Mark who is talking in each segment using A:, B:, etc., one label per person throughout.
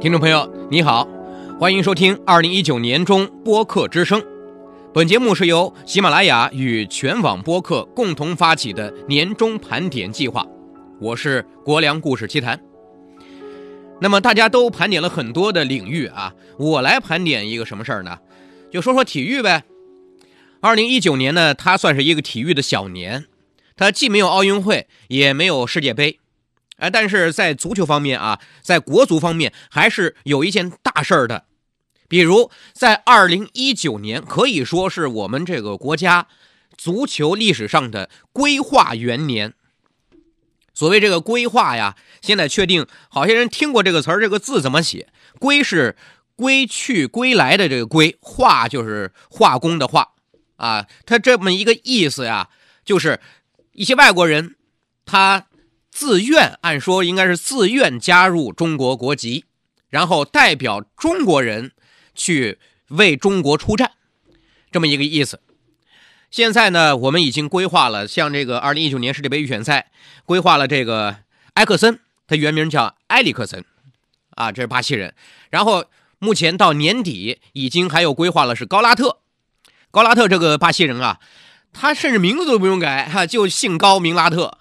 A: 听众朋友，你好，欢迎收听二零一九年中播客之声。本节目是由喜马拉雅与全网播客共同发起的年终盘点计划。我是国良故事奇谈。那么大家都盘点了很多的领域啊，我来盘点一个什么事儿呢？就说说体育呗。二零一九年呢，它算是一个体育的小年，它既没有奥运会，也没有世界杯。哎，但是在足球方面啊，在国足方面还是有一件大事儿的，比如在二零一九年，可以说是我们这个国家足球历史上的规划元年。所谓这个规划呀，现在确定，好些人听过这个词儿，这个字怎么写？归是归去归来的这个归，化就是化工的化啊，它这么一个意思呀，就是一些外国人他。自愿，按说应该是自愿加入中国国籍，然后代表中国人去为中国出战，这么一个意思。现在呢，我们已经规划了，像这个二零一九年世界杯预选赛，规划了这个埃克森，他原名叫埃里克森，啊，这是巴西人。然后目前到年底，已经还有规划了是高拉特，高拉特这个巴西人啊，他甚至名字都不用改，哈，就姓高名拉特。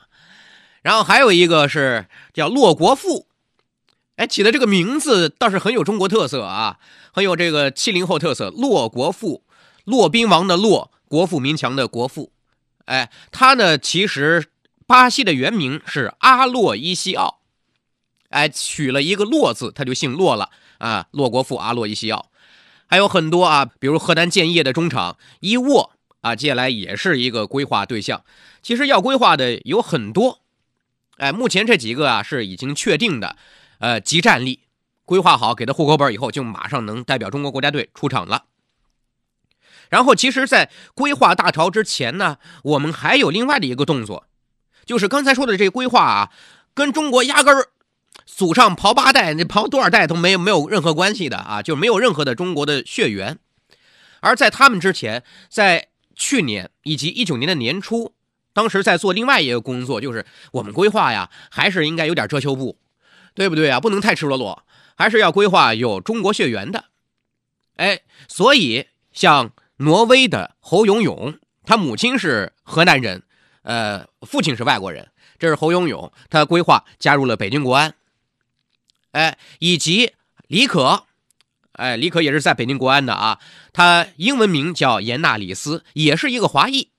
A: 然后还有一个是叫骆国富，哎，起的这个名字倒是很有中国特色啊，很有这个七零后特色。骆国富，骆宾王的骆，国富民强的国富，哎，他呢其实巴西的原名是阿洛伊西奥，哎，取了一个骆字，他就姓骆了啊。骆国富，阿洛伊西奥，还有很多啊，比如河南建业的中场伊沃啊，接下来也是一个规划对象。其实要规划的有很多。哎，目前这几个啊是已经确定的，呃，集战力规划好，给他户口本以后，就马上能代表中国国家队出场了。然后，其实，在规划大潮之前呢，我们还有另外的一个动作，就是刚才说的这规划啊，跟中国压根儿祖上刨八代，那刨多少代都没有没有任何关系的啊，就没有任何的中国的血缘。而在他们之前，在去年以及一九年的年初。当时在做另外一个工作，就是我们规划呀，还是应该有点遮羞布，对不对啊？不能太赤裸裸，还是要规划有中国血缘的。哎，所以像挪威的侯永永，他母亲是河南人，呃，父亲是外国人，这是侯永永，他规划加入了北京国安。哎，以及李可，哎，李可也是在北京国安的啊，他英文名叫严纳里斯，也是一个华裔。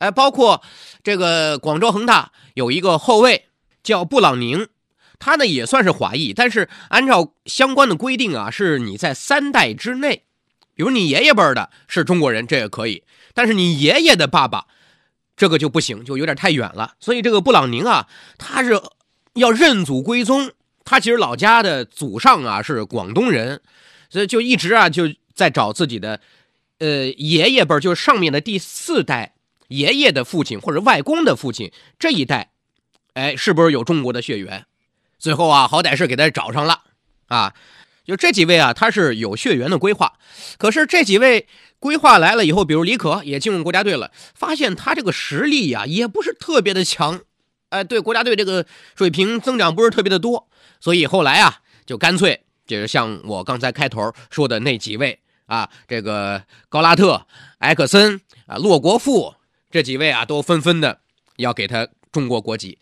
A: 哎，包括这个广州恒大有一个后卫叫布朗宁，他呢也算是华裔，但是按照相关的规定啊，是你在三代之内，比如你爷爷辈的是中国人，这也可以，但是你爷爷的爸爸这个就不行，就有点太远了。所以这个布朗宁啊，他是要认祖归宗，他其实老家的祖上啊是广东人，所以就一直啊就在找自己的呃爷爷辈儿，就是上面的第四代。爷爷的父亲或者外公的父亲这一代，哎，是不是有中国的血缘？最后啊，好歹是给他找上了啊。就这几位啊，他是有血缘的规划。可是这几位规划来了以后，比如李可也进入国家队了，发现他这个实力呀，也不是特别的强，哎，对国家队这个水平增长不是特别的多。所以后来啊，就干脆就是像我刚才开头说的那几位啊，这个高拉特、埃克森啊、洛国富。这几位啊，都纷纷的要给他中国国籍。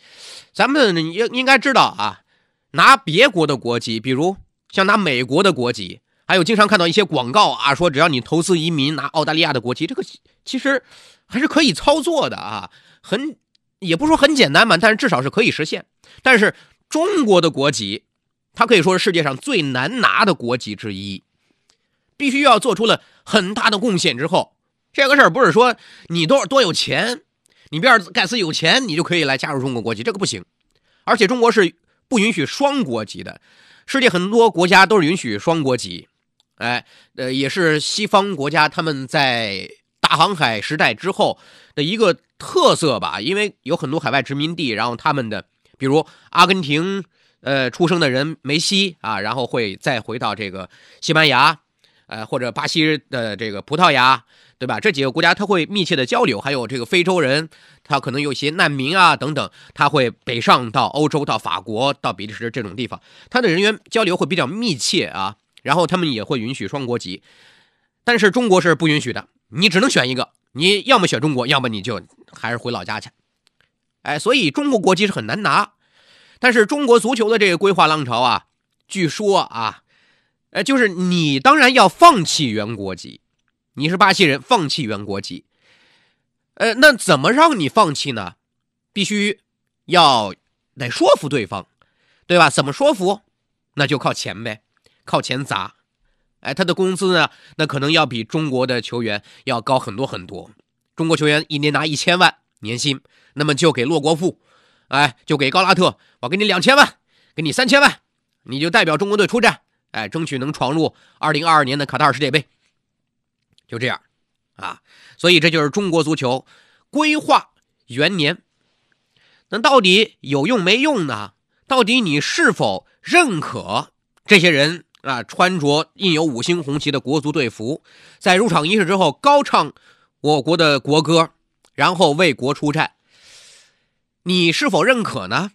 A: 咱们应应该知道啊，拿别国的国籍，比如像拿美国的国籍，还有经常看到一些广告啊，说只要你投资移民拿澳大利亚的国籍，这个 其实还是可以操作的啊，很也不说很简单嘛，但是至少是可以实现。但是中国的国籍，它可以说是世界上最难拿的国籍之一，必须要做出了很大的贡献之后。这个事儿不是说你多多有钱，你比尔盖茨有钱，你就可以来加入中国国籍，这个不行。而且中国是不允许双国籍的，世界很多国家都是允许双国籍。哎，呃，也是西方国家他们在大航海时代之后的一个特色吧，因为有很多海外殖民地，然后他们的比如阿根廷呃出生的人梅西啊，然后会再回到这个西班牙。呃，或者巴西的这个葡萄牙，对吧？这几个国家他会密切的交流，还有这个非洲人，他可能有些难民啊等等，他会北上到欧洲、到法国、到比利时这种地方，他的人员交流会比较密切啊。然后他们也会允许双国籍，但是中国是不允许的，你只能选一个，你要么选中国，要么你就还是回老家去。哎，所以中国国籍是很难拿。但是中国足球的这个规划浪潮啊，据说啊，哎，就是你当然要放弃原国籍，你是巴西人，放弃原国籍。呃，那怎么让你放弃呢？必须要得说服对方，对吧？怎么说服？那就靠钱呗，靠钱砸。哎，他的工资呢，那可能要比中国的球员要高很多很多。中国球员一年拿一千万年薪，那么就给洛国富。哎，就给高拉特，我给你两千万，给你三千万，你就代表中国队出战，哎，争取能闯入二零二二年的卡塔尔世界杯。就这样，啊，所以这就是中国足球规划元年。那到底有用没用呢？到底你是否认可这些人啊？穿着印有五星红旗的国足队服，在入场仪式之后高唱我国的国歌，然后为国出战。你是否认可呢？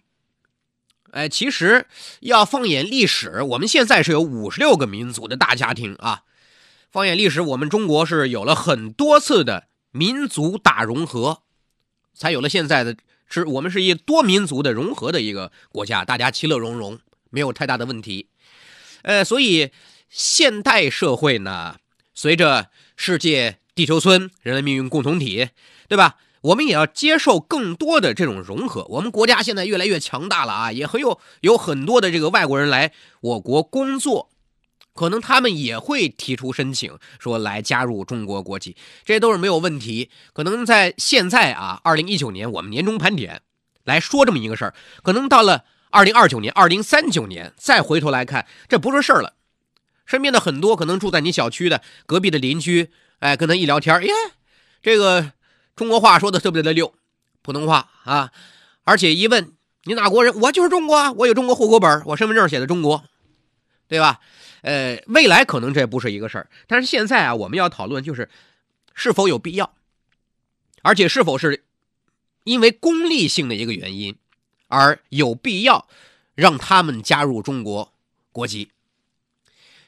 A: 哎，其实要放眼历史，我们现在是有五十六个民族的大家庭啊。放眼历史，我们中国是有了很多次的民族大融合，才有了现在的，是我们是一多民族的融合的一个国家，大家其乐融融，没有太大的问题。呃，所以现代社会呢，随着世界地球村人类命运共同体，对吧？我们也要接受更多的这种融合。我们国家现在越来越强大了啊，也很有有很多的这个外国人来我国工作，可能他们也会提出申请，说来加入中国国籍，这都是没有问题。可能在现在啊，二零一九年我们年终盘点来说这么一个事儿，可能到了二零二九年、二零三九年再回头来看，这不是事儿了。身边的很多可能住在你小区的隔壁的邻居，哎，跟他一聊天，耶，这个。中国话说的特别的溜，普通话啊，而且一问你哪国人，我就是中国，我有中国户口本，我身份证写的中国，对吧？呃，未来可能这不是一个事儿，但是现在啊，我们要讨论就是是否有必要，而且是否是因为功利性的一个原因而有必要让他们加入中国国籍。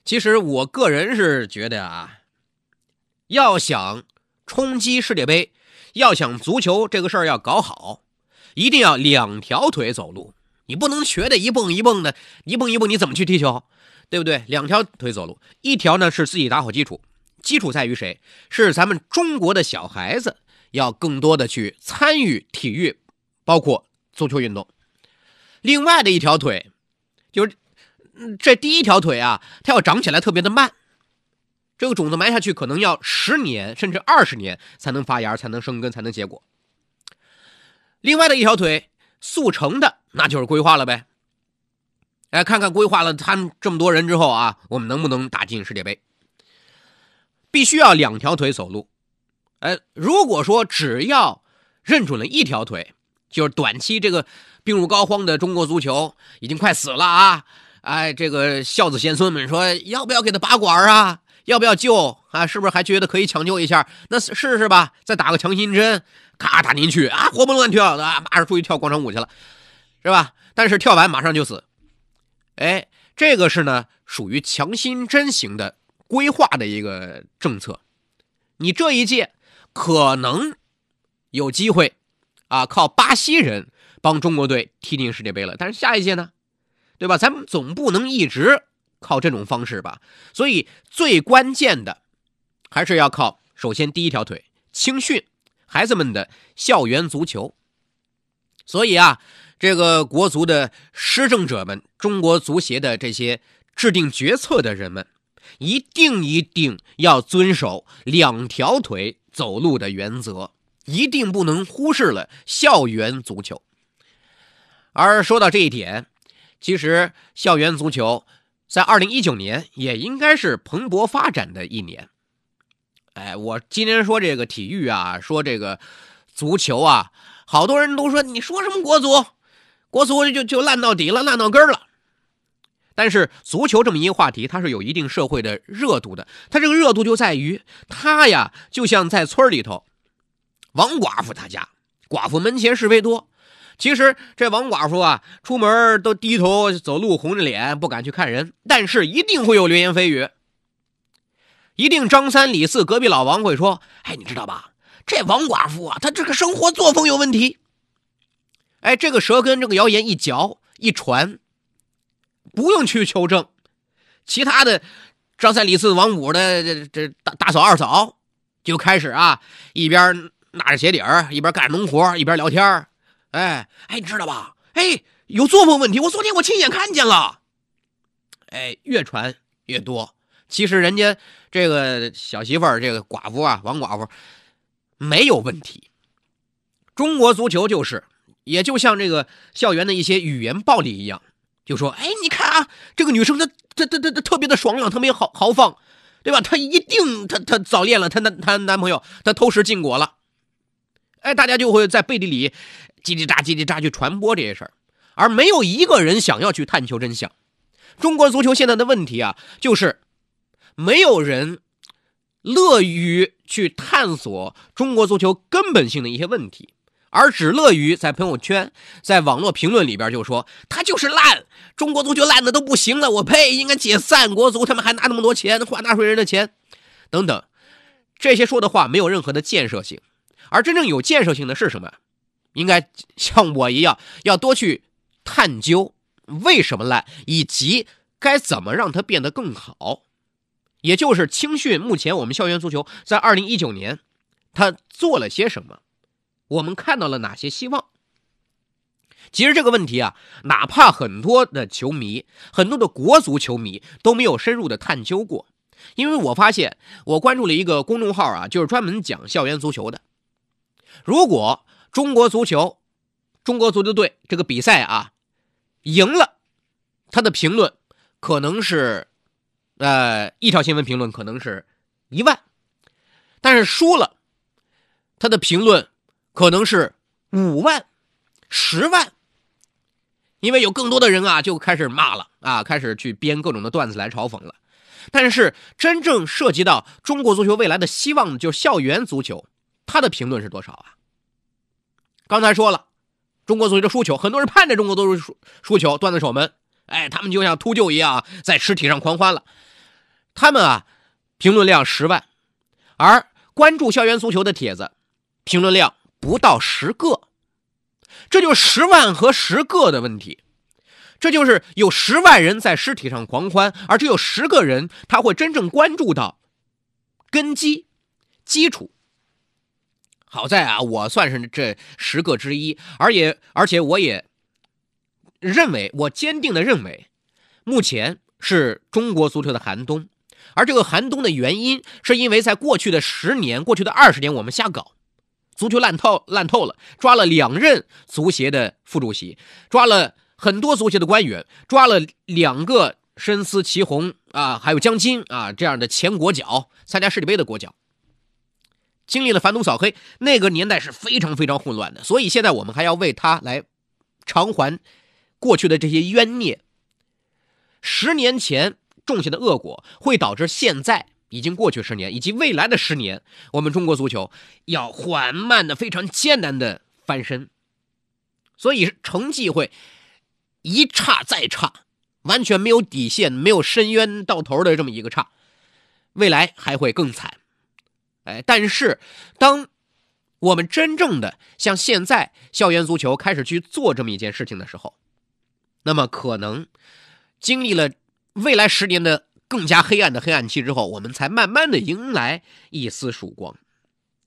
A: 其实我个人是觉得啊，要想冲击世界杯。要想足球这个事儿要搞好，一定要两条腿走路，你不能瘸的一蹦一蹦的，一蹦一蹦你怎么去踢球，对不对？两条腿走路，一条呢是自己打好基础，基础在于谁？是咱们中国的小孩子要更多的去参与体育，包括足球运动。另外的一条腿，就是这第一条腿啊，它要长起来特别的慢。这个种子埋下去可能要十年甚至二十年才能发芽、才能生根、才能结果。另外的一条腿速成的，那就是规划了呗。哎，看看规划了他们这么多人之后啊，我们能不能打进世界杯？必须要两条腿走路。哎，如果说只要认准了一条腿，就是短期这个病入膏肓的中国足球已经快死了啊！哎，这个孝子贤孙们说要不要给他拔管啊？要不要救啊？是不是还觉得可以抢救一下？那试试吧，再打个强心针，咔打进去啊，活蹦乱跳的，马上出去跳广场舞去了，是吧？但是跳完马上就死。哎，这个是呢，属于强心针型的规划的一个政策。你这一届可能有机会啊，靠巴西人帮中国队踢进世界杯了。但是下一届呢，对吧？咱们总不能一直。靠这种方式吧，所以最关键的还是要靠首先第一条腿青训孩子们的校园足球。所以啊，这个国足的施政者们，中国足协的这些制定决策的人们，一定一定要遵守两条腿走路的原则，一定不能忽视了校园足球。而说到这一点，其实校园足球。在二零一九年也应该是蓬勃发展的一年。哎，我今天说这个体育啊，说这个足球啊，好多人都说你说什么国足，国足就就烂到底了，烂到根了。但是足球这么一个话题，它是有一定社会的热度的。它这个热度就在于，它呀就像在村里头，王寡妇他家，寡妇门前是非多。其实这王寡妇啊，出门都低头走路，红着脸不敢去看人，但是一定会有流言蜚语。一定张三李四隔壁老王会说：“哎，你知道吧？这王寡妇啊，她这个生活作风有问题。”哎，这个舌根这个谣言一嚼一传。不用去求证，其他的张三李四王五的这这大大嫂二嫂就开始啊，一边拿着鞋底儿，一边干农活，一边聊天哎哎，你知道吧？哎，有作风问题，我昨天我亲眼看见了。哎，越传越多。其实人家这个小媳妇儿，这个寡妇啊，王寡妇没有问题。中国足球就是，也就像这个校园的一些语言暴力一样。就说：“哎，你看啊，这个女生她她她她她特别的爽朗，特别豪豪放，对吧？她一定她她早恋了，她男她男朋友她偷食禁果了。哎，大家就会在背地里叽叽喳叽叽喳去传播这些事儿，而没有一个人想要去探求真相。中国足球现在的问题啊，就是没有人乐于去探索中国足球根本性的一些问题。”而只乐于在朋友圈、在网络评论里边就说他就是烂，中国足球烂的都不行了，我呸，应该解散国足，他们还拿那么多钱，花纳税人的钱，等等，这些说的话没有任何的建设性。而真正有建设性的是什么？应该像我一样，要多去探究为什么烂，以及该怎么让它变得更好。也就是青训，目前我们校园足球在二零一九年，他做了些什么？我们看到了哪些希望？其实这个问题啊，哪怕很多的球迷、很多的国足球迷都没有深入的探究过。因为我发现，我关注了一个公众号啊，就是专门讲校园足球的。如果中国足球、中国足球队这个比赛啊赢了，他的评论可能是，呃，一条新闻评论可能是一万，但是输了，他的评论。可能是五万、十万，因为有更多的人啊就开始骂了啊，开始去编各种的段子来嘲讽了。但是真正涉及到中国足球未来的希望，就是校园足球，他的评论是多少啊？刚才说了，中国足球的输球，很多人盼着中国足球输输球，段子手们，哎，他们就像秃鹫一样在尸体上狂欢了。他们啊，评论量十万，而关注校园足球的帖子，评论量。不到十个，这就十万和十个的问题。这就是有十万人在尸体上狂欢，而只有十个人他会真正关注到根基、基础。好在啊，我算是这十个之一，而也而且我也认为，我坚定的认为，目前是中国足球的寒冬。而这个寒冬的原因，是因为在过去的十年、过去的二十年，我们瞎搞。足球烂透烂透了，抓了两任足协的副主席，抓了很多足协的官员，抓了两个深思祁红啊，还有江津啊这样的前国脚参加世界杯的国脚，经历了反毒扫黑，那个年代是非常非常混乱的，所以现在我们还要为他来偿还过去的这些冤孽。十年前种下的恶果，会导致现在。已经过去十年，以及未来的十年，我们中国足球要缓慢的、非常艰难的翻身，所以成绩会一差再差，完全没有底线、没有深渊到头的这么一个差，未来还会更惨。哎，但是当我们真正的像现在校园足球开始去做这么一件事情的时候，那么可能经历了未来十年的。更加黑暗的黑暗期之后，我们才慢慢的迎来一丝曙光。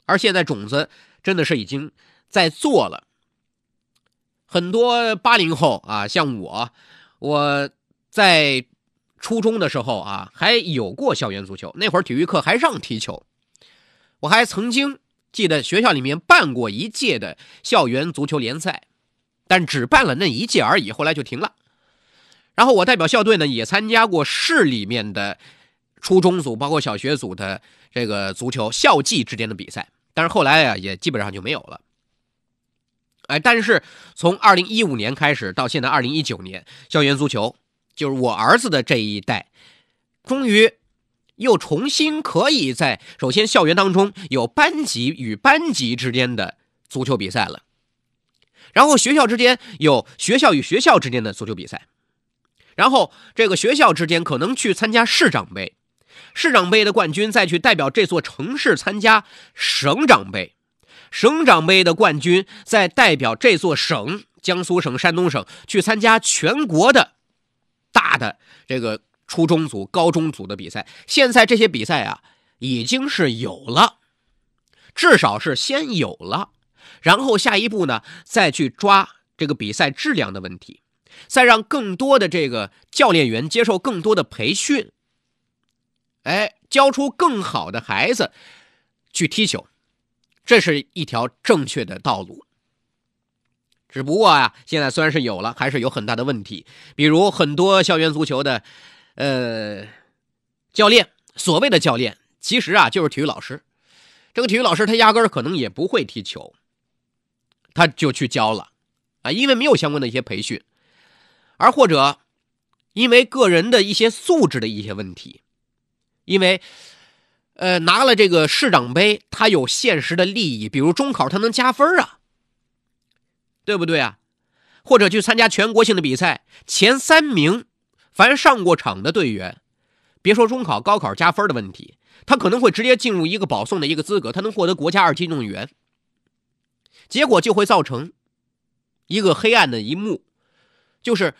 A: 而现在种子真的是已经在做了。很多八零后啊，像我，我在初中的时候啊，还有过校园足球。那会儿体育课还让踢球，我还曾经记得学校里面办过一届的校园足球联赛，但只办了那一届而已，后来就停了。然后我代表校队呢，也参加过市里面的初中组，包括小学组的这个足球校际之间的比赛，但是后来呀，也基本上就没有了。哎，但是从二零一五年开始到现在二零一九年，校园足球就是我儿子的这一代，终于又重新可以在首先校园当中有班级与班级之间的足球比赛了，然后学校之间有学校与学校之间的足球比赛，然后这个学校之间可能去参加市长杯，市长杯的冠军再去代表这座城市参加省长杯。省长杯的冠军再代表这座省，江苏省、山东省去参加全国的大的这个初中组、高中组的比赛。现在这些比赛啊，已经是有了，至少是先有了，然后下一步呢，再去抓这个比赛质量的问题，再让更多的这个教练员接受更多的培训，哎，教出更好的孩子去踢球。这是一条正确的道路，只不过啊，现在虽然是有了，还是有很大的问题。比如很多校园足球的，呃，教练，所谓的教练，其实啊就是体育老师。这个体育老师他压根儿可能也不会踢球，他就去教了啊，因为没有相关的一些培训，而或者因为个人的一些素质的一些问题，因为。呃，拿了这个市长杯，他有现实的利益，比如中考他能加分啊，对不对啊？或者去参加全国性的比赛，前三名，凡上过场的队员，别说中考、高考加分的问题，他可能会直接进入一个保送的一个资格，他能获得国家二级运动员。结果就会造成一个黑暗的一幕，就是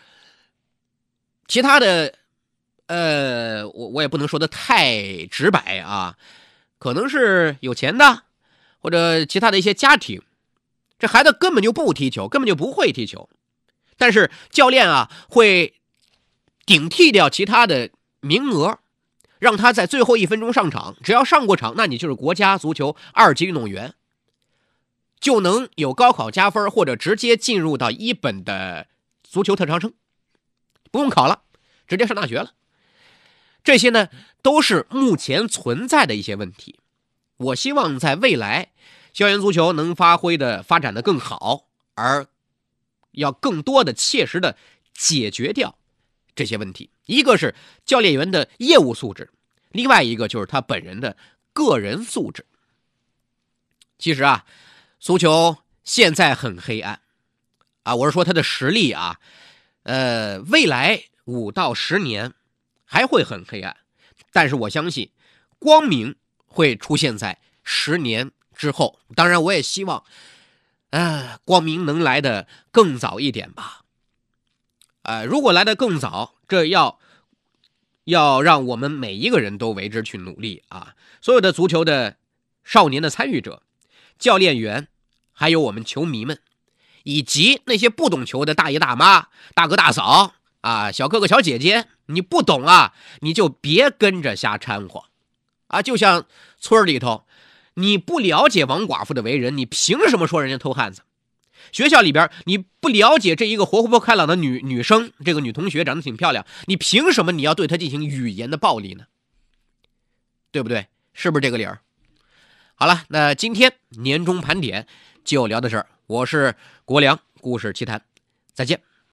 A: 其他的。呃，我我也不能说的太直白啊，可能是有钱的，或者其他的一些家庭，这孩子根本就不踢球，根本就不会踢球，但是教练啊会顶替掉其他的名额，让他在最后一分钟上场，只要上过场，那你就是国家足球二级运动员，就能有高考加分，或者直接进入到一本的足球特长生，不用考了，直接上大学了。这些呢，都是目前存在的一些问题。我希望在未来，校园足球能发挥的发展的更好，而要更多的切实的解决掉这些问题。一个是教练员的业务素质，另外一个就是他本人的个人素质。其实啊，足球现在很黑暗啊，我是说他的实力啊，呃，未来五到十年。还会很黑暗，但是我相信，光明会出现在十年之后。当然，我也希望，啊，光明能来的更早一点吧。呃，如果来的更早，这要要让我们每一个人都为之去努力啊！所有的足球的少年的参与者、教练员，还有我们球迷们，以及那些不懂球的大爷大妈、大哥大嫂。啊，小哥哥、小姐姐，你不懂啊，你就别跟着瞎掺和，啊，就像村里头，你不了解王寡妇的为人，你凭什么说人家偷汉子？学校里边你不了解这一个活泼开朗的女女生，这个女同学长得挺漂亮，你凭什么你要对她进行语言的暴力呢？对不对？是不是这个理儿？好了，那今天年终盘点就聊到这儿，我是国良故事奇谈，再见。